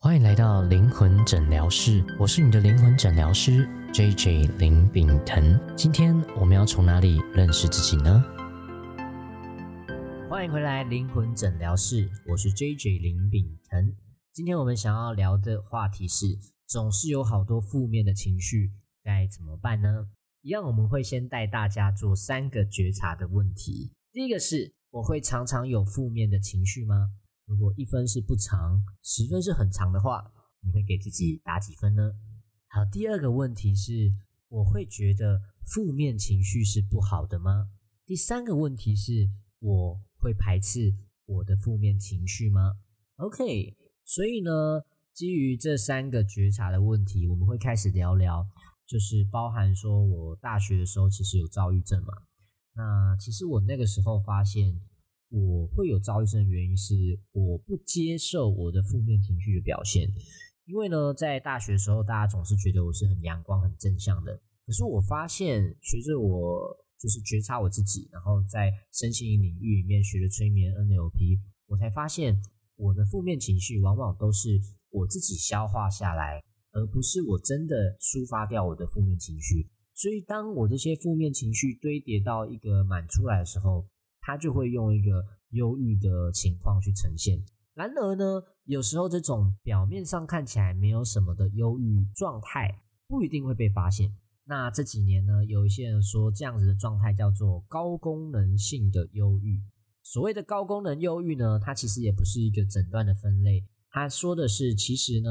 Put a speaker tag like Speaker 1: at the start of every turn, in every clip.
Speaker 1: 欢迎来到灵魂诊疗室，我是你的灵魂诊疗师 J J 林炳腾。今天我们要从哪里认识自己呢？欢迎回来灵魂诊疗室，我是 J J 林炳腾。今天我们想要聊的话题是，总是有好多负面的情绪，该怎么办呢？一样，我们会先带大家做三个觉察的问题。第一个是，我会常常有负面的情绪吗？如果一分是不长，十分是很长的话，你会给自己打几分呢？好，第二个问题是，我会觉得负面情绪是不好的吗？第三个问题是，我会排斥我的负面情绪吗？OK，所以呢，基于这三个觉察的问题，我们会开始聊聊，就是包含说我大学的时候其实有躁郁症嘛，那其实我那个时候发现。我会有躁郁症的原因是我不接受我的负面情绪的表现，因为呢，在大学的时候，大家总是觉得我是很阳光、很正向的。可是我发现，随着我就是觉察我自己，然后在身心领域里面学了催眠 NLP，我才发现我的负面情绪往往都是我自己消化下来，而不是我真的抒发掉我的负面情绪。所以，当我这些负面情绪堆叠到一个满出来的时候，他就会用一个忧郁的情况去呈现。然而呢，有时候这种表面上看起来没有什么的忧郁状态，不一定会被发现。那这几年呢，有一些人说这样子的状态叫做高功能性的忧郁。所谓的高功能忧郁呢，它其实也不是一个诊断的分类。它说的是，其实呢，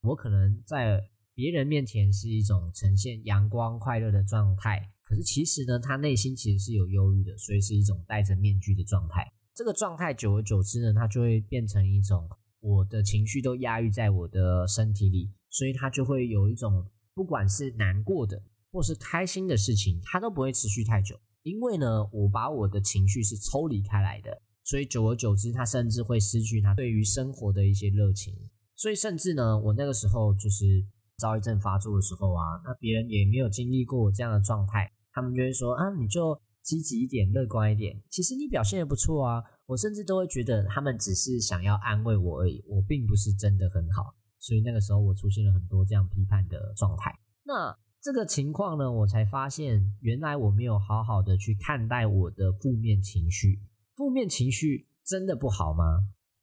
Speaker 1: 我可能在别人面前是一种呈现阳光快乐的状态。可是其实呢，他内心其实是有忧郁的，所以是一种戴着面具的状态。这个状态久而久之呢，它就会变成一种我的情绪都压抑在我的身体里，所以他就会有一种不管是难过的或是开心的事情，他都不会持续太久。因为呢，我把我的情绪是抽离开来的，所以久而久之，他甚至会失去他对于生活的一些热情。所以甚至呢，我那个时候就是躁郁症发作的时候啊，那别人也没有经历过我这样的状态。他们就会说啊，你就积极一点，乐观一点。其实你表现也不错啊，我甚至都会觉得他们只是想要安慰我而已，我并不是真的很好。所以那个时候我出现了很多这样批判的状态。那这个情况呢，我才发现原来我没有好好的去看待我的负面情绪。负面情绪真的不好吗？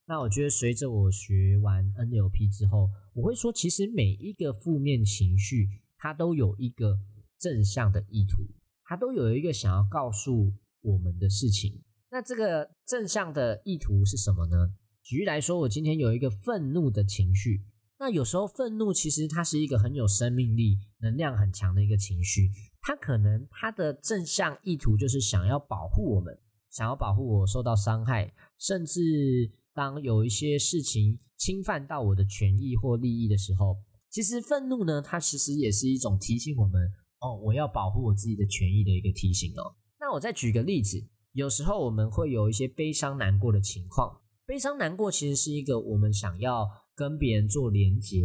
Speaker 1: 那我觉得随着我学完 NLP 之后，我会说，其实每一个负面情绪它都有一个。正向的意图，它都有一个想要告诉我们的事情。那这个正向的意图是什么呢？举例来说，我今天有一个愤怒的情绪。那有时候愤怒其实它是一个很有生命力、能量很强的一个情绪。它可能它的正向意图就是想要保护我们，想要保护我受到伤害，甚至当有一些事情侵犯到我的权益或利益的时候，其实愤怒呢，它其实也是一种提醒我们。哦，我要保护我自己的权益的一个提醒哦。那我再举个例子，有时候我们会有一些悲伤难过的情况，悲伤难过其实是一个我们想要跟别人做连接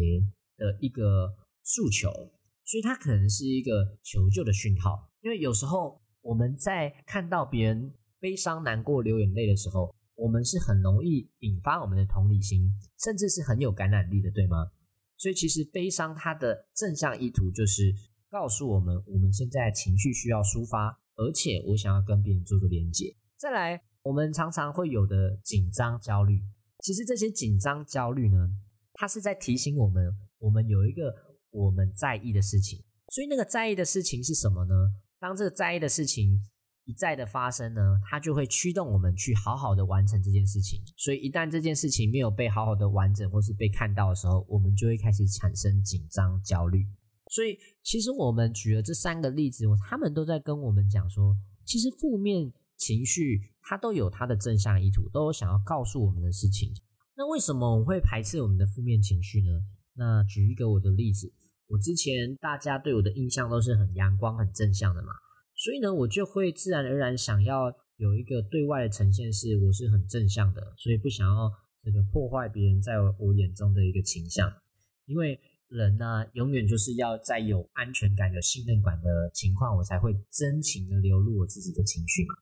Speaker 1: 的一个诉求，所以它可能是一个求救的讯号。因为有时候我们在看到别人悲伤难过流眼泪的时候，我们是很容易引发我们的同理心，甚至是很有感染力的，对吗？所以其实悲伤它的正向意图就是。告诉我们，我们现在情绪需要抒发，而且我想要跟别人做个连接。再来，我们常常会有的紧张、焦虑，其实这些紧张、焦虑呢，它是在提醒我们，我们有一个我们在意的事情。所以那个在意的事情是什么呢？当这个在意的事情一再的发生呢，它就会驱动我们去好好的完成这件事情。所以一旦这件事情没有被好好的完整或是被看到的时候，我们就会开始产生紧张、焦虑。所以，其实我们举了这三个例子，他们都在跟我们讲说，其实负面情绪它都有它的正向意图，都有想要告诉我们的事情。那为什么我会排斥我们的负面情绪呢？那举一个我的例子，我之前大家对我的印象都是很阳光、很正向的嘛，所以呢，我就会自然而然想要有一个对外的呈现，是我是很正向的，所以不想要这个破坏别人在我眼中的一个形象，因为。人呢，永远就是要在有安全感、有信任感的情况，我才会真情的流露我自己的情绪嘛。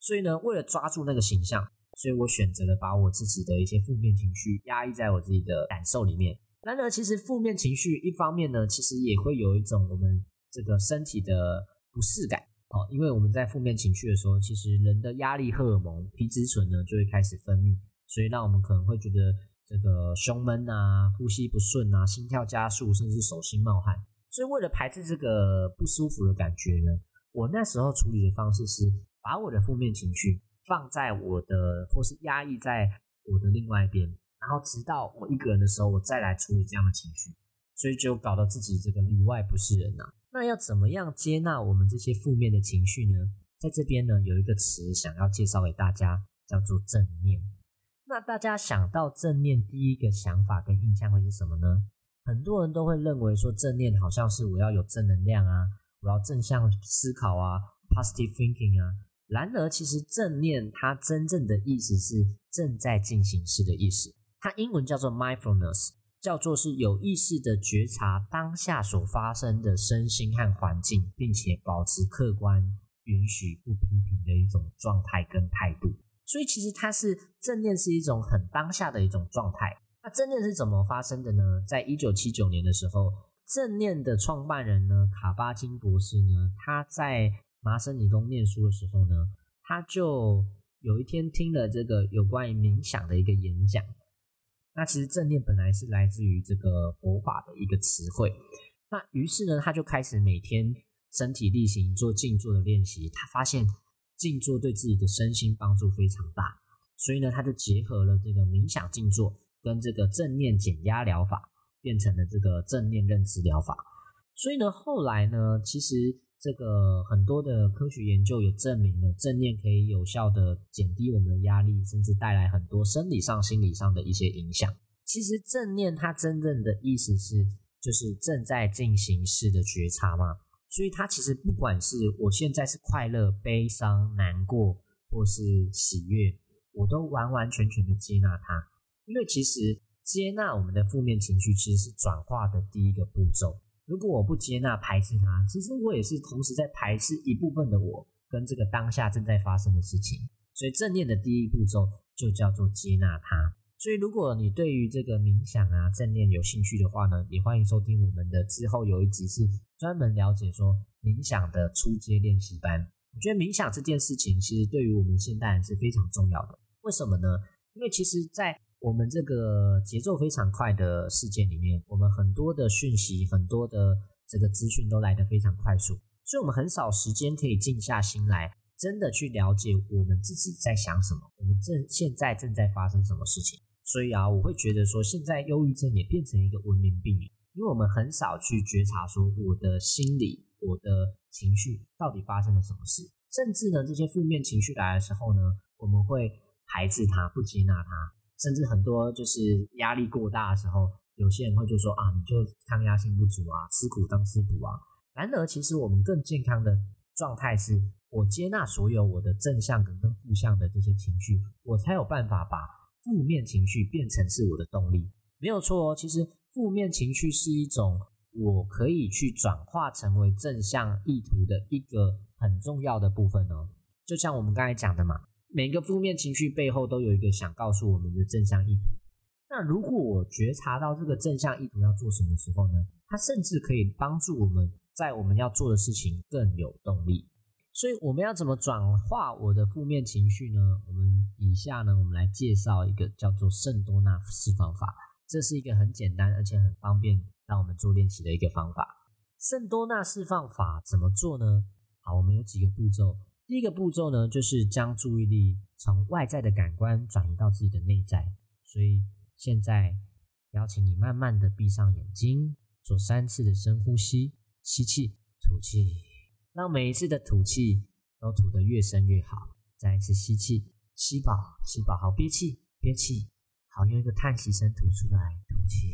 Speaker 1: 所以呢，为了抓住那个形象，所以我选择了把我自己的一些负面情绪压抑在我自己的感受里面。然而，其实负面情绪一方面呢，其实也会有一种我们这个身体的不适感哦，因为我们在负面情绪的时候，其实人的压力荷尔蒙皮质醇呢就会开始分泌，所以让我们可能会觉得这个胸闷啊、呼吸不顺啊、心跳加速，甚至手心冒汗。所以为了排斥这个不舒服的感觉呢，我那时候处理的方式是把我的负面情绪放在我的，或是压抑在我的另外一边。然后直到我一个人的时候，我再来处理这样的情绪，所以就搞到自己这个里外不是人呐。那要怎么样接纳我们这些负面的情绪呢？在这边呢，有一个词想要介绍给大家，叫做正念。那大家想到正念，第一个想法跟印象会是什么呢？很多人都会认为说正念好像是我要有正能量啊，我要正向思考啊，positive thinking 啊。然而，其实正念它真正的意思是正在进行式的意思。它英文叫做 mindfulness，叫做是有意识的觉察当下所发生的身心和环境，并且保持客观、允许不批评的一种状态跟态度。所以其实它是正念是一种很当下的一种状态。那正念是怎么发生的呢？在一九七九年的时候，正念的创办人呢卡巴金博士呢，他在麻省理工念书的时候呢，他就有一天听了这个有关于冥想的一个演讲。那其实正念本来是来自于这个佛法的一个词汇，那于是呢，他就开始每天身体力行做静坐的练习。他发现静坐对自己的身心帮助非常大，所以呢，他就结合了这个冥想静坐跟这个正念减压疗法，变成了这个正念认知疗法。所以呢，后来呢，其实。这个很多的科学研究也证明了正念可以有效的减低我们的压力，甚至带来很多生理上、心理上的一些影响。其实正念它真正的意思是，就是正在进行式的觉察嘛。所以它其实不管是我现在是快乐、悲伤、难过，或是喜悦，我都完完全全的接纳它。因为其实接纳我们的负面情绪，其实是转化的第一个步骤。如果我不接纳、排斥它，其实我也是同时在排斥一部分的我跟这个当下正在发生的事情。所以正念的第一步骤就叫做接纳它。所以如果你对于这个冥想啊、正念有兴趣的话呢，也欢迎收听我们的之后有一集是专门了解说冥想的初阶练习班。我觉得冥想这件事情其实对于我们现代人是非常重要的。为什么呢？因为其实，在我们这个节奏非常快的世界里面，我们很多的讯息、很多的这个资讯都来得非常快速，所以我们很少时间可以静下心来，真的去了解我们自己在想什么，我们正现在正在发生什么事情。所以啊，我会觉得说，现在忧郁症也变成一个文明病，因为我们很少去觉察说我的心理、我的情绪到底发生了什么事，甚至呢，这些负面情绪来的时候呢，我们会排斥它，不接纳它。甚至很多就是压力过大的时候，有些人会就说啊，你就抗压性不足啊，吃苦当吃补啊。然而，其实我们更健康的状态是，我接纳所有我的正向跟跟负向的这些情绪，我才有办法把负面情绪变成是我的动力。没有错哦，其实负面情绪是一种我可以去转化成为正向意图的一个很重要的部分哦。就像我们刚才讲的嘛。每个负面情绪背后都有一个想告诉我们的正向意图。那如果我觉察到这个正向意图要做什么时候呢？它甚至可以帮助我们在我们要做的事情更有动力。所以我们要怎么转化我的负面情绪呢？我们以下呢，我们来介绍一个叫做圣多纳释放法。这是一个很简单而且很方便让我们做练习的一个方法。圣多纳释放法怎么做呢？好，我们有几个步骤。第一个步骤呢，就是将注意力从外在的感官转移到自己的内在。所以现在邀请你慢慢的闭上眼睛，做三次的深呼吸，吸气，吐气，让每一次的吐气都吐得越深越好。再一次吸气，吸饱，吸饱，好，憋气，憋气，好，用一个叹息声吐出来，吐气。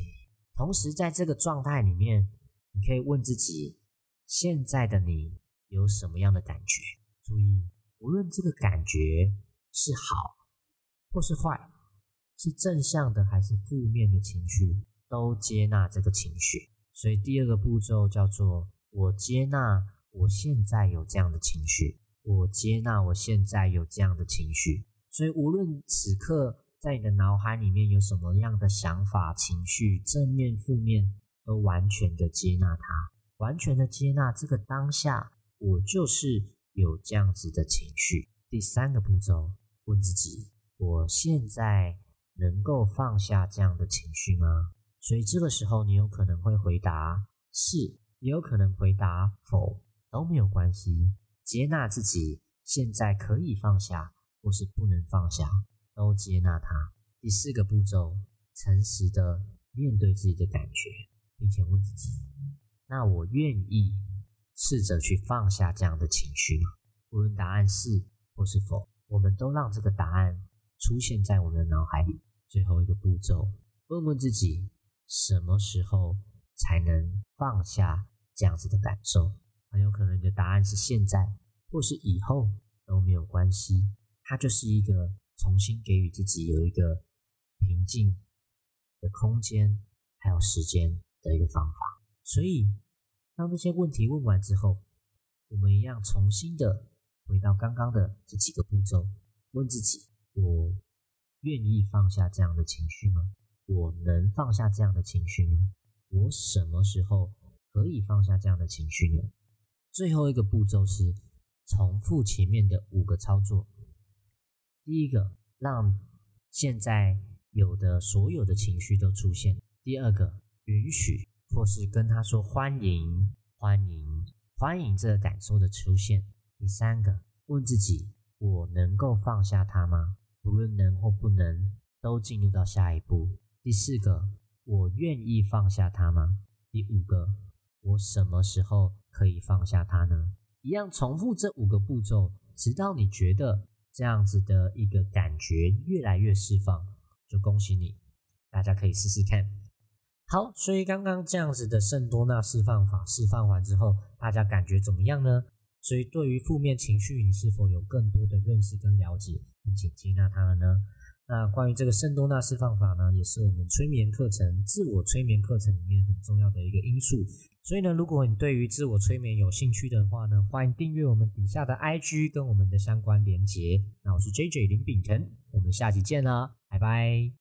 Speaker 1: 同时在这个状态里面，你可以问自己：现在的你有什么样的感觉？注意，无论这个感觉是好或是坏，是正向的还是负面的情绪，都接纳这个情绪。所以第二个步骤叫做：我接纳我现在有这样的情绪，我接纳我现在有这样的情绪。所以无论此刻在你的脑海里面有什么样的想法、情绪，正面、负面，都完全的接纳它，完全的接纳这个当下，我就是有这样子的情绪。第三个步骤，问自己：我现在能够放下这样的情绪吗？所以这个时候，你有可能会回答是，也有可能回答否，都没有关系。接纳自己现在可以放下，或是不能放下，都接纳它。第四个步骤，诚实的面对自己的感觉，并且问自己：那我愿意试着去放下这样的情绪吗？无论答案是或是否，我们都让这个答案出现在我们的脑海里。最后一个步骤，问问自己。什么时候才能放下这样子的感受？很有可能你的答案是现在，或是以后都没有关系。它就是一个重新给予自己有一个平静的空间，还有时间的一个方法。所以，当这些问题问完之后，我们一样重新的回到刚刚的这几个步骤，问自己：我愿意放下这样的情绪吗？我能放下这样的情绪吗？我什么时候可以放下这样的情绪呢？最后一个步骤是重复前面的五个操作。第一个，让现在有的所有的情绪都出现；第二个，允许或是跟他说欢迎、欢迎、欢迎这个感受的出现；第三个，问自己：我能够放下他吗？无论能或不能，都进入到下一步。第四个，我愿意放下他吗？第五个，我什么时候可以放下它呢？一样重复这五个步骤，直到你觉得这样子的一个感觉越来越释放，就恭喜你，大家可以试试看。好，所以刚刚这样子的圣多纳释放法释放完之后，大家感觉怎么样呢？所以对于负面情绪，你是否有更多的认识跟了解，并且接纳它了呢？那关于这个圣多纳释放法呢，也是我们催眠课程、自我催眠课程里面很重要的一个因素。所以呢，如果你对于自我催眠有兴趣的话呢，欢迎订阅我们底下的 IG 跟我们的相关连结。那我是 JJ 林炳腾，我们下期见啦，拜拜。